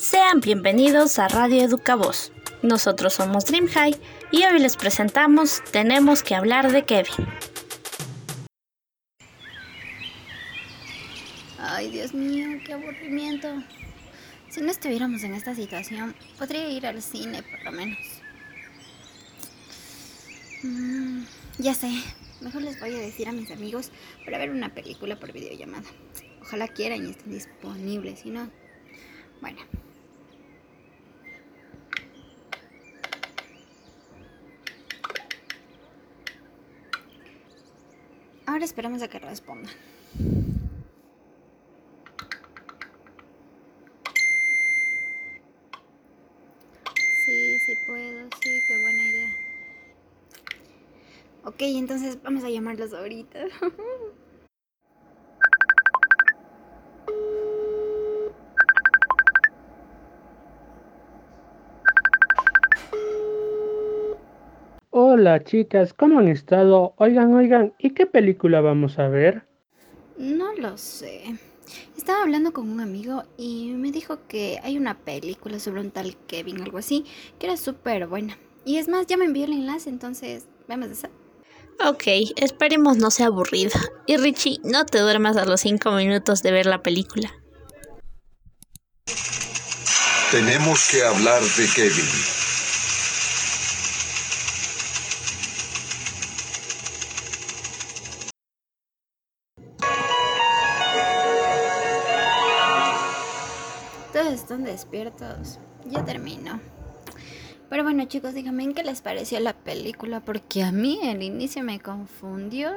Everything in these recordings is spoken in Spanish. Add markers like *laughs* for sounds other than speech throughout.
Sean bienvenidos a Radio Educavoz. Nosotros somos Dream High y hoy les presentamos Tenemos que hablar de Kevin. Ay, Dios mío, qué aburrimiento. Si no estuviéramos en esta situación, podría ir al cine por lo menos. Mm, ya sé, mejor les voy a decir a mis amigos para ver una película por videollamada. Ojalá quieran y estén disponibles, si no, bueno. Ahora esperamos a que respondan. Sí, sí puedo, sí, qué buena idea. Ok, entonces vamos a llamarlos ahorita. *laughs* Hola chicas, ¿cómo han estado? Oigan, oigan, ¿y qué película vamos a ver? No lo sé. Estaba hablando con un amigo y me dijo que hay una película sobre un tal Kevin, algo así, que era súper buena. Y es más, ya me envió el enlace, entonces vamos a hacer. Ok, esperemos no sea aburrida. Y Richie, no te duermas a los 5 minutos de ver la película. Tenemos que hablar de Kevin. Despiertos. Ya termino. Pero bueno chicos, díganme en qué les pareció la película, porque a mí el inicio me confundió,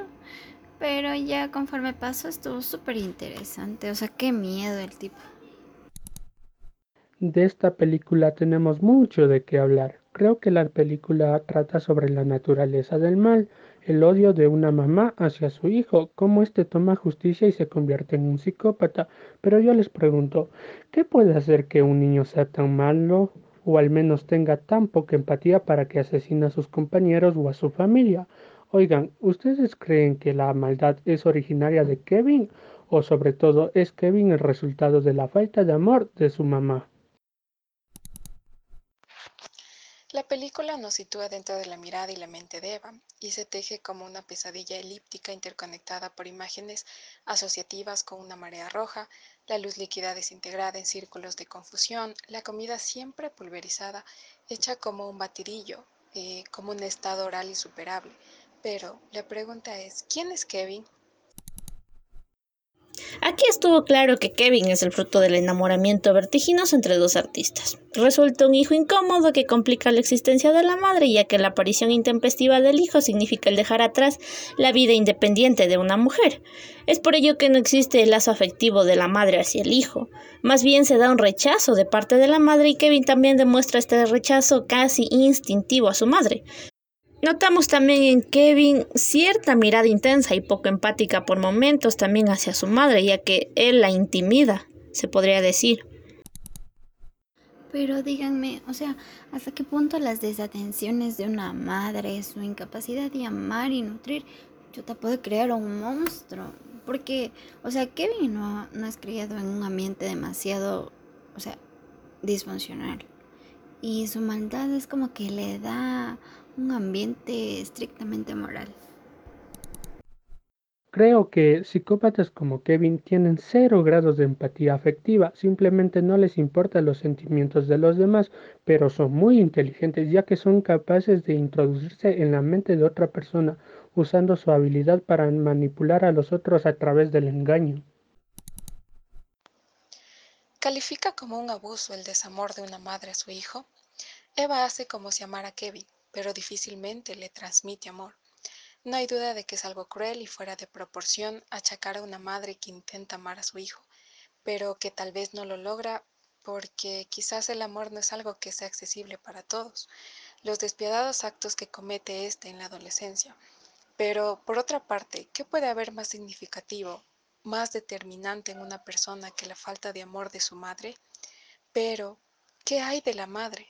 pero ya conforme pasó estuvo súper interesante. O sea, qué miedo el tipo. De esta película tenemos mucho de qué hablar. Creo que la película trata sobre la naturaleza del mal, el odio de una mamá hacia su hijo, cómo éste toma justicia y se convierte en un psicópata. Pero yo les pregunto, ¿qué puede hacer que un niño sea tan malo o al menos tenga tan poca empatía para que asesine a sus compañeros o a su familia? Oigan, ¿ustedes creen que la maldad es originaria de Kevin o sobre todo es Kevin el resultado de la falta de amor de su mamá? La película nos sitúa dentro de la mirada y la mente de Eva y se teje como una pesadilla elíptica interconectada por imágenes asociativas con una marea roja, la luz líquida desintegrada en círculos de confusión, la comida siempre pulverizada, hecha como un batidillo, eh, como un estado oral insuperable. Pero la pregunta es, ¿quién es Kevin? Aquí estuvo claro que Kevin es el fruto del enamoramiento vertiginoso entre dos artistas. Resulta un hijo incómodo que complica la existencia de la madre, ya que la aparición intempestiva del hijo significa el dejar atrás la vida independiente de una mujer. Es por ello que no existe el lazo afectivo de la madre hacia el hijo. Más bien se da un rechazo de parte de la madre y Kevin también demuestra este rechazo casi instintivo a su madre. Notamos también en Kevin cierta mirada intensa y poco empática por momentos también hacia su madre, ya que él la intimida, se podría decir. Pero díganme, o sea, ¿hasta qué punto las desatenciones de una madre, su incapacidad de amar y nutrir, yo te puedo crear un monstruo? Porque, o sea, Kevin no, no es criado en un ambiente demasiado, o sea, disfuncional. Y su maldad es como que le da un ambiente estrictamente moral. Creo que psicópatas como Kevin tienen cero grados de empatía afectiva, simplemente no les importan los sentimientos de los demás, pero son muy inteligentes ya que son capaces de introducirse en la mente de otra persona usando su habilidad para manipular a los otros a través del engaño. ¿Califica como un abuso el desamor de una madre a su hijo? Eva hace como si amara a Kevin, pero difícilmente le transmite amor. No hay duda de que es algo cruel y fuera de proporción achacar a una madre que intenta amar a su hijo, pero que tal vez no lo logra porque quizás el amor no es algo que sea accesible para todos. Los despiadados actos que comete éste en la adolescencia. Pero, por otra parte, ¿qué puede haber más significativo, más determinante en una persona que la falta de amor de su madre? Pero, ¿qué hay de la madre?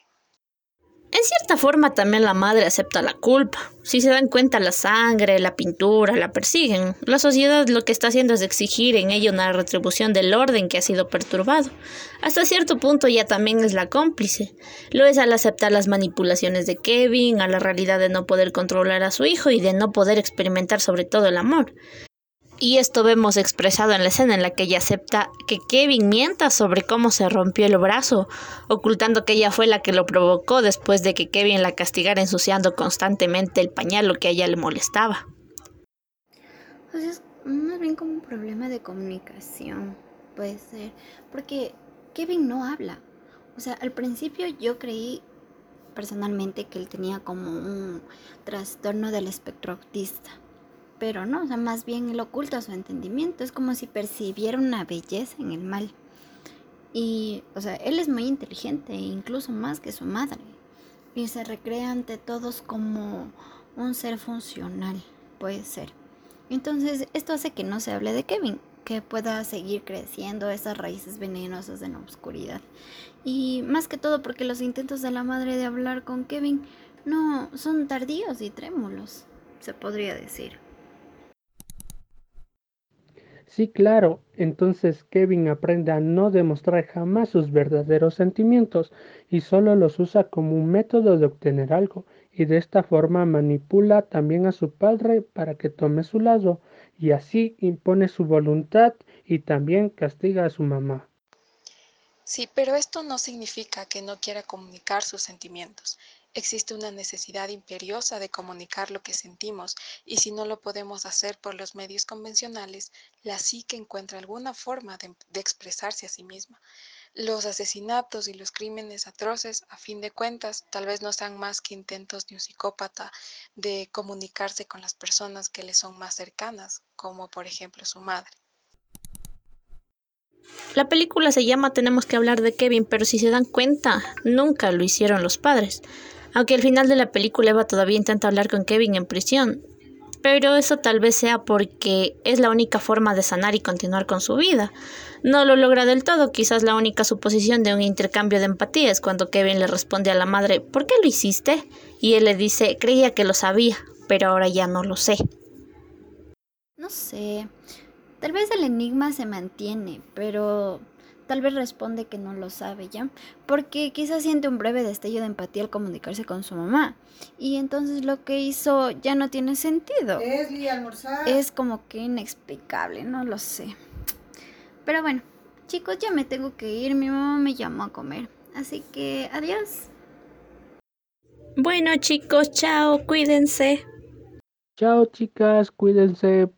En cierta forma también la madre acepta la culpa. Si se dan cuenta la sangre, la pintura, la persiguen. La sociedad lo que está haciendo es exigir en ella una retribución del orden que ha sido perturbado. Hasta cierto punto ya también es la cómplice. Lo es al aceptar las manipulaciones de Kevin, a la realidad de no poder controlar a su hijo y de no poder experimentar sobre todo el amor. Y esto vemos expresado en la escena en la que ella acepta que Kevin mienta sobre cómo se rompió el brazo, ocultando que ella fue la que lo provocó después de que Kevin la castigara ensuciando constantemente el pañalo que a ella le molestaba. Pues es más bien como un problema de comunicación, puede ser, porque Kevin no habla. O sea, al principio yo creí personalmente que él tenía como un trastorno del espectro autista pero no, o sea, más bien él oculta su entendimiento, es como si percibiera una belleza en el mal. Y, o sea, él es muy inteligente, incluso más que su madre, y se recrea ante todos como un ser funcional, puede ser. Entonces, esto hace que no se hable de Kevin, que pueda seguir creciendo esas raíces venenosas en la oscuridad. Y más que todo porque los intentos de la madre de hablar con Kevin no son tardíos y trémulos, se podría decir. Sí, claro. Entonces Kevin aprende a no demostrar jamás sus verdaderos sentimientos y solo los usa como un método de obtener algo y de esta forma manipula también a su padre para que tome su lado y así impone su voluntad y también castiga a su mamá. Sí, pero esto no significa que no quiera comunicar sus sentimientos. Existe una necesidad imperiosa de comunicar lo que sentimos y si no lo podemos hacer por los medios convencionales, la psique encuentra alguna forma de, expresarse a sí misma. Los asesinatos y los crímenes atroces, a fin de cuentas, tal vez no sean más que intentos de un psicópata de comunicarse con las personas que le son más cercanas, como por ejemplo su madre. La película se llama Tenemos que hablar de Kevin, pero si se dan cuenta, nunca lo hicieron los padres. Aunque al final de la película Eva todavía intenta hablar con Kevin en prisión. Pero eso tal vez sea porque es la única forma de sanar y continuar con su vida. No lo logra del todo, quizás la única suposición de un intercambio de empatía es cuando Kevin le responde a la madre, ¿por qué lo hiciste? Y él le dice, creía que lo sabía, pero ahora ya no lo sé. No sé, tal vez el enigma se mantiene, pero Tal vez responde que no lo sabe ya, porque quizás siente un breve destello de empatía al comunicarse con su mamá. Y entonces lo que hizo ya no tiene sentido. Es como que inexplicable, no lo sé. Pero bueno, chicos, ya me tengo que ir, mi mamá me llamó a comer. Así que adiós. Bueno chicos, chao, cuídense. Chao chicas, cuídense.